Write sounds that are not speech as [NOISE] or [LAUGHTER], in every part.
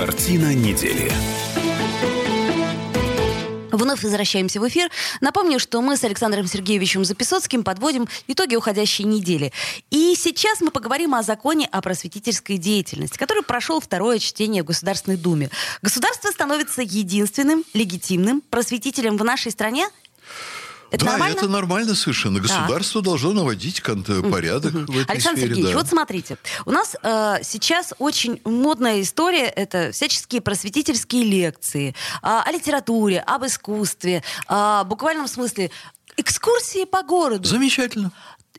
Картина недели. Вновь возвращаемся в эфир. Напомню, что мы с Александром Сергеевичем Записоцким подводим итоги уходящей недели. И сейчас мы поговорим о законе о просветительской деятельности, который прошел второе чтение в Государственной Думе. Государство становится единственным легитимным просветителем в нашей стране это да, нормально? это нормально совершенно. Государство да. должно наводить порядок mm-hmm. в этой Александр сфере. Сергеевич, да. вот смотрите. У нас э, сейчас очень модная история. Это всяческие просветительские лекции э, о литературе, об искусстве. Э, в буквальном смысле экскурсии по городу. Замечательно.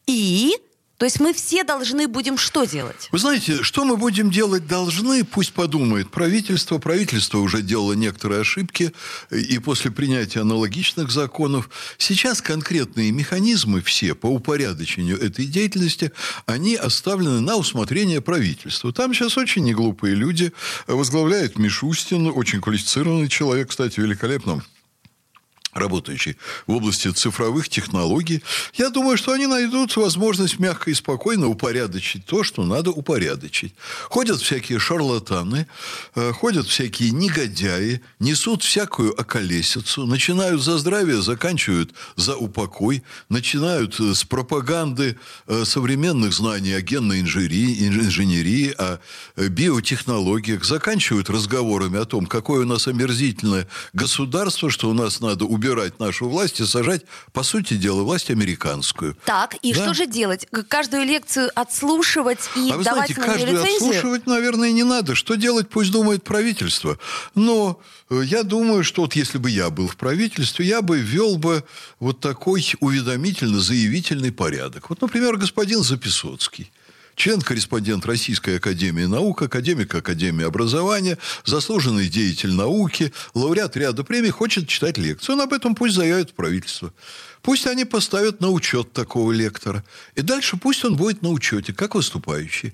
И то есть мы все должны будем что делать? Вы знаете, что мы будем делать должны, пусть подумает правительство. Правительство уже делало некоторые ошибки, и после принятия аналогичных законов. Сейчас конкретные механизмы все по упорядочению этой деятельности, они оставлены на усмотрение правительства. Там сейчас очень неглупые люди. Возглавляет Мишустин, очень квалифицированный человек, кстати, великолепно работающий в области цифровых технологий, я думаю, что они найдут возможность мягко и спокойно упорядочить то, что надо упорядочить. Ходят всякие шарлатаны, э, ходят всякие негодяи, несут всякую околесицу, начинают за здравие, заканчивают за упокой, начинают э, с пропаганды э, современных знаний о генной инженерии, инженерии о биотехнологиях, заканчивают разговорами о том, какое у нас омерзительное государство, что у нас надо убивать убирать нашу власть и сажать, по сути дела, власть американскую. Так, и да? что же делать? Каждую лекцию отслушивать и а вы давать знаете, каждую рецензию? отслушивать, наверное, не надо. Что делать, пусть думает правительство. Но э, я думаю, что вот если бы я был в правительстве, я бы ввел бы вот такой уведомительно-заявительный порядок. Вот, например, господин Записоцкий член-корреспондент Российской Академии Наук, академик Академии Образования, заслуженный деятель науки, лауреат ряда премий, хочет читать лекцию. Он об этом пусть заявит в правительство. Пусть они поставят на учет такого лектора. И дальше пусть он будет на учете, как выступающий.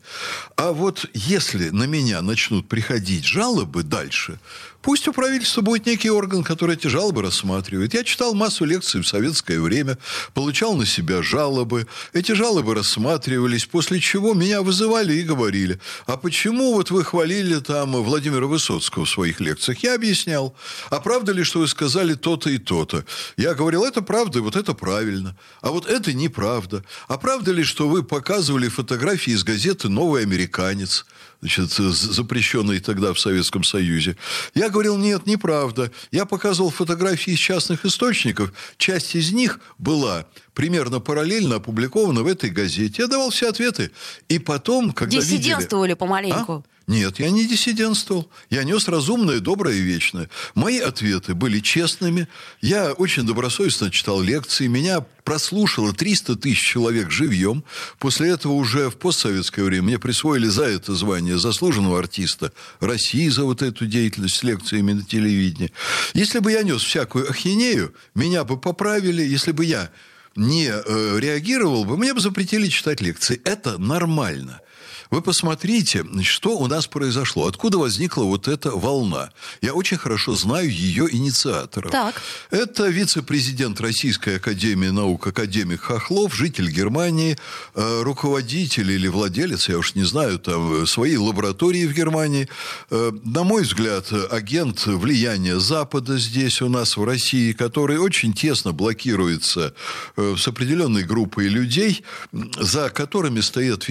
А вот если на меня начнут приходить жалобы дальше, пусть у правительства будет некий орган, который эти жалобы рассматривает. Я читал массу лекций в советское время, получал на себя жалобы. Эти жалобы рассматривались, после чего меня вызывали и говорили, а почему вот вы хвалили там Владимира Высоцкого в своих лекциях? Я объяснял. А правда ли, что вы сказали то-то и то-то? Я говорил, это правда, вот это правильно, а вот это неправда. А правда ли, что вы показывали фотографии из газеты «Новый американец», значит, запрещенной тогда в Советском Союзе? Я говорил, нет, неправда. Я показывал фотографии из частных источников. Часть из них была примерно параллельно опубликована в этой газете. Я давал все ответы. И потом, когда Диссидентствовали видели... помаленьку. А? Нет, я не диссидентствовал. Я нес разумное, доброе и вечное. Мои ответы были честными. Я очень добросовестно читал лекции. Меня прослушало 300 тысяч человек живьем. После этого уже в постсоветское время мне присвоили за это звание заслуженного артиста России за вот эту деятельность с лекциями на телевидении. Если бы я нес всякую ахинею, меня бы поправили. Если бы я не э, реагировал бы, мне бы запретили читать лекции. Это нормально. Вы посмотрите, что у нас произошло. Откуда возникла вот эта волна? Я очень хорошо знаю ее инициаторов. Так. Это вице-президент Российской Академии Наук, академик Хохлов, житель Германии, э, руководитель или владелец, я уж не знаю, там, своей лаборатории в Германии. Э, на мой взгляд, агент влияния Запада здесь у нас в России, который очень тесно блокируется э, с определенной группой людей, за которыми стоят,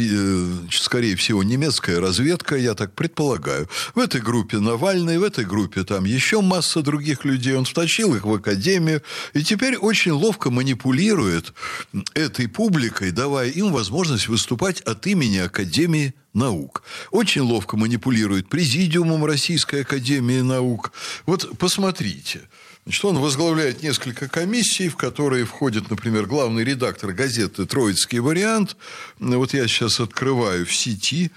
скорее скорее всего, немецкая разведка, я так предполагаю. В этой группе Навальный, в этой группе там еще масса других людей. Он втащил их в академию и теперь очень ловко манипулирует этой публикой, давая им возможность выступать от имени Академии наук. Очень ловко манипулирует президиумом Российской Академии Наук. Вот посмотрите. Значит, он возглавляет несколько комиссий, в которые входит, например, главный редактор газеты «Троицкий вариант». Вот я сейчас открываю в сети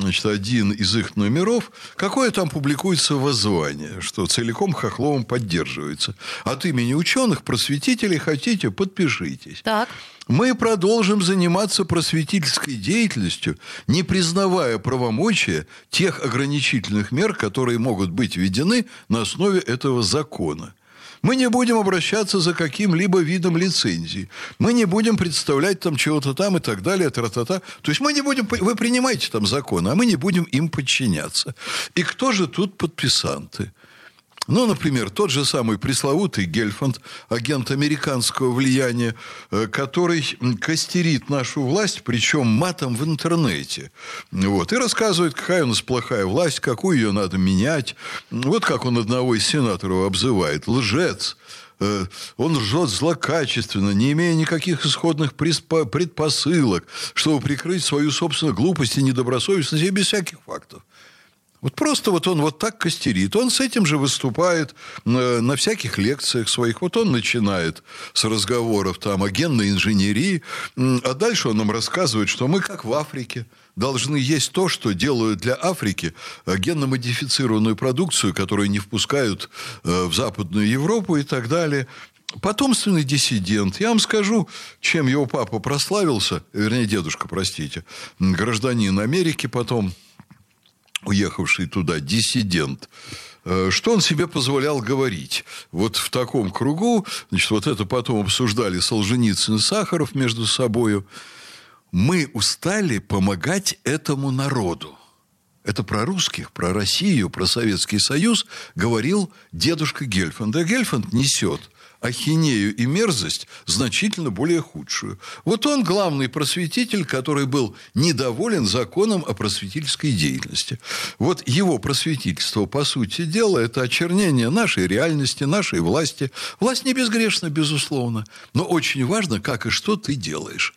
значит, один из их номеров, какое там публикуется воззвание, что целиком Хохловым поддерживается. От имени ученых, просветителей хотите, подпишитесь. Так. Мы продолжим заниматься просветительской деятельностью, не признавая правомочия тех ограничительных мер, которые могут быть введены на основе этого закона. Мы не будем обращаться за каким-либо видом лицензии. Мы не будем представлять там чего-то там и так далее, тра-та-та. То есть мы не будем... Вы принимаете там законы, а мы не будем им подчиняться. И кто же тут подписанты? Ну, например, тот же самый пресловутый Гельфанд, агент американского влияния, э, который костерит нашу власть, причем матом в интернете. Вот, и рассказывает, какая у нас плохая власть, какую ее надо менять. Вот как он одного из сенаторов обзывает. Лжец э, он ржет злокачественно, не имея никаких исходных предпосылок, чтобы прикрыть свою собственную глупость и недобросовестность и без всяких фактов. Вот просто вот он вот так костерит. Он с этим же выступает на, на всяких лекциях своих. Вот он начинает с разговоров там о генной инженерии, а дальше он нам рассказывает, что мы как в Африке должны есть то, что делают для Африки э, генно-модифицированную продукцию, которую не впускают э, в Западную Европу и так далее. Потомственный диссидент. Я вам скажу, чем его папа прославился, вернее, дедушка, простите, гражданин Америки потом, уехавший туда диссидент, э, что он себе позволял говорить? Вот в таком кругу, значит, вот это потом обсуждали Солженицын и Сахаров между собою. Мы устали помогать этому народу. Это про русских, про Россию, про Советский Союз говорил дедушка Гельфанд. А Гельфанд несет – ахинею и мерзость значительно более худшую. Вот он главный просветитель, который был недоволен законом о просветительской деятельности. Вот его просветительство, по сути дела, это очернение нашей реальности, нашей власти. Власть не безгрешна, безусловно, но очень важно, как и что ты делаешь.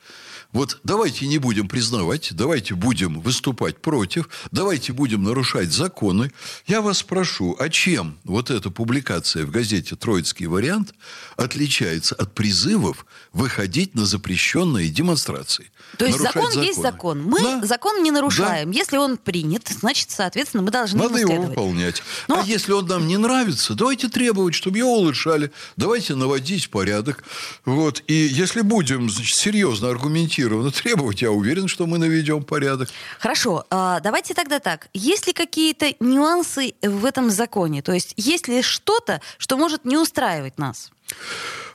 Вот давайте не будем признавать, давайте будем выступать против, давайте будем нарушать законы. Я вас прошу, а чем вот эта публикация в газете «Троицкий вариант» отличается от призывов выходить на запрещенные демонстрации? То есть закон законы. есть закон. Мы да. закон не нарушаем. Да. Если он принят, значит, соответственно, мы должны Надо его выполнять. Но... А если он нам не нравится, давайте требовать, чтобы его улучшали. Давайте наводить порядок. Вот. И если будем значит, серьезно аргументировать аргументированно требовать, я уверен, что мы наведем порядок. Хорошо, а, давайте тогда так. Есть ли какие-то нюансы в этом законе? То есть есть ли что-то, что может не устраивать нас?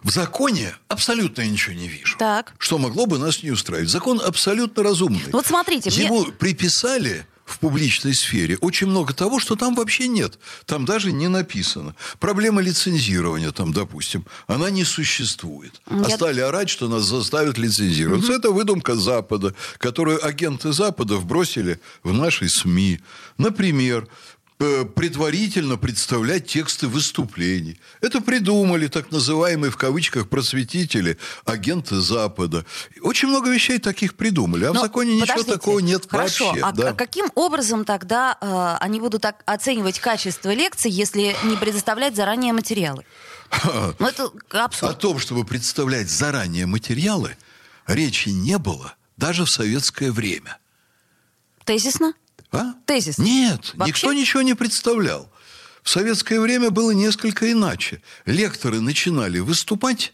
В законе абсолютно ничего не вижу. Так. Что могло бы нас не устраивать. Закон абсолютно разумный. Вот смотрите. Ему мне... приписали в публичной сфере очень много того, что там вообще нет. Там даже не написано. Проблема лицензирования там, допустим, она не существует. Я... А стали орать, что нас заставят лицензироваться. Угу. Это выдумка Запада, которую агенты Запада вбросили в наши СМИ. Например, предварительно представлять тексты выступлений. Это придумали так называемые в кавычках просветители, агенты Запада. Очень много вещей таких придумали, а Но в законе ничего такого нет хорошо, вообще. А, да. а каким образом тогда э, они будут так оценивать качество лекций, если не предоставлять заранее материалы? [LAUGHS] Ну, это абсурд. О том, чтобы представлять заранее материалы, речи не было даже в советское время. Тезисно? А? Тезис. Нет, Вообще? никто ничего не представлял. В советское время было несколько иначе. Лекторы начинали выступать,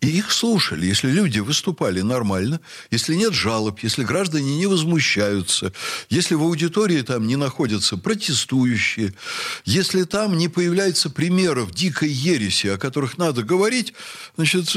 и их слушали. Если люди выступали нормально, если нет жалоб, если граждане не возмущаются, если в аудитории там не находятся протестующие, если там не появляется примеров дикой ереси, о которых надо говорить, значит,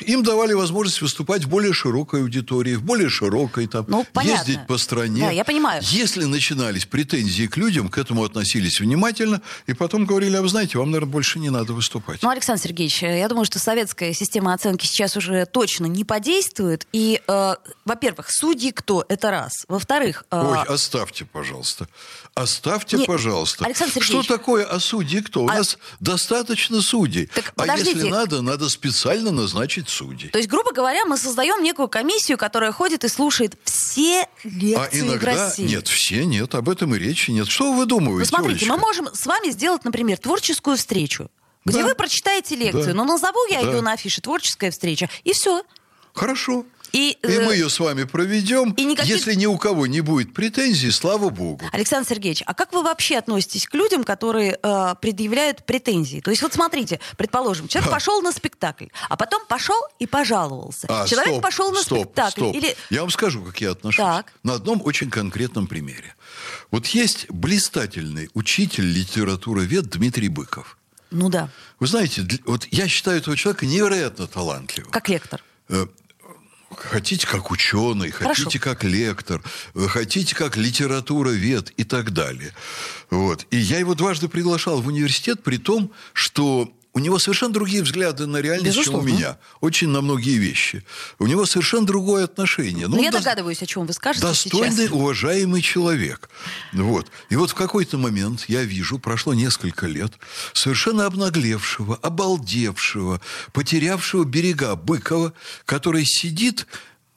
им давали возможность выступать в более широкой аудитории, в более широкой, там, ну, ездить по стране. Да, я понимаю. Если начинались претензии к людям, к этому относились внимательно, и потом говорили, а вы знаете, вам, наверное, больше не надо выступать. Ну, Александр Сергеевич, я думаю, что советская система оценки сейчас уже точно не подействуют. И, э, во-первых, судьи кто? Это раз. Во-вторых... Э... Ой, оставьте, пожалуйста. Оставьте, не... пожалуйста. Александр Сергеевич... Что такое а судьи кто? У а... нас достаточно судей. Так, а если надо, надо специально назначить судей. То есть, грубо говоря, мы создаем некую комиссию, которая ходит и слушает все лекции а иногда... России. Нет, все нет. Об этом и речи нет. Что вы думаете, Ну, смотрите, Олечка? мы можем с вами сделать, например, творческую встречу где да. вы прочитаете лекцию. Да. Но назову я да. ее на афише «Творческая встреча», и все. Хорошо. И, и мы э, ее с вами проведем. И никаких... Если ни у кого не будет претензий, слава богу. Александр Сергеевич, а как вы вообще относитесь к людям, которые э, предъявляют претензии? То есть вот смотрите, предположим, человек а. пошел на спектакль, а потом пошел и пожаловался. А, человек стоп, пошел на стоп, спектакль. Стоп. Или... Я вам скажу, как я отношусь. Так. На одном очень конкретном примере. Вот есть блистательный учитель литературовед Дмитрий Быков. Ну да. Вы знаете, вот я считаю этого человека невероятно талантливым. Как лектор. Э, Хотите как ученый, Хорошо. хотите как лектор, э, хотите как литературовед и так далее. Вот. И я его дважды приглашал в университет, при том, что у него совершенно другие взгляды на реальность, чем Безусловно. у меня. Очень на многие вещи. У него совершенно другое отношение. Ну, я дос- догадываюсь, о чем вы скажете достойный, сейчас. уважаемый человек. Вот. И вот в какой-то момент я вижу, прошло несколько лет, совершенно обнаглевшего, обалдевшего, потерявшего берега Быкова, который сидит,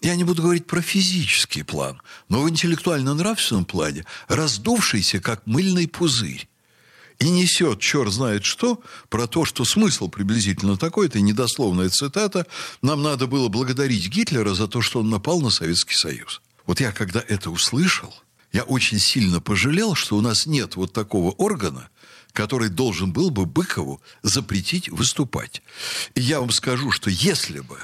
я не буду говорить про физический план, но в интеллектуально-нравственном плане, раздувшийся, как мыльный пузырь. И несет черт знает что про то, что смысл приблизительно такой, это недословная цитата, нам надо было благодарить Гитлера за то, что он напал на Советский Союз. Вот я когда это услышал, я очень сильно пожалел, что у нас нет вот такого органа, который должен был бы Быкову запретить выступать. И я вам скажу, что если бы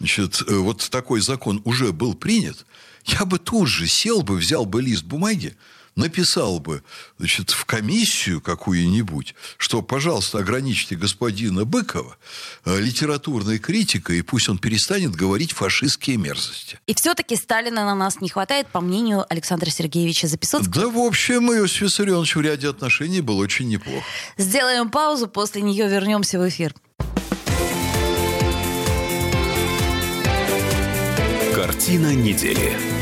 значит, э, вот такой закон уже был принят, я бы тут же сел бы, взял бы лист бумаги, написал бы значит, в комиссию какую-нибудь, что, пожалуйста, ограничьте господина Быкова э, литературной критикой, и пусть он перестанет говорить фашистские мерзости. И все-таки Сталина на нас не хватает, по мнению Александра Сергеевича Записоцкого. Да, в общем, Иосиф Виссарионович в ряде отношений был очень неплох. Сделаем паузу, после нее вернемся в эфир. Картина недели.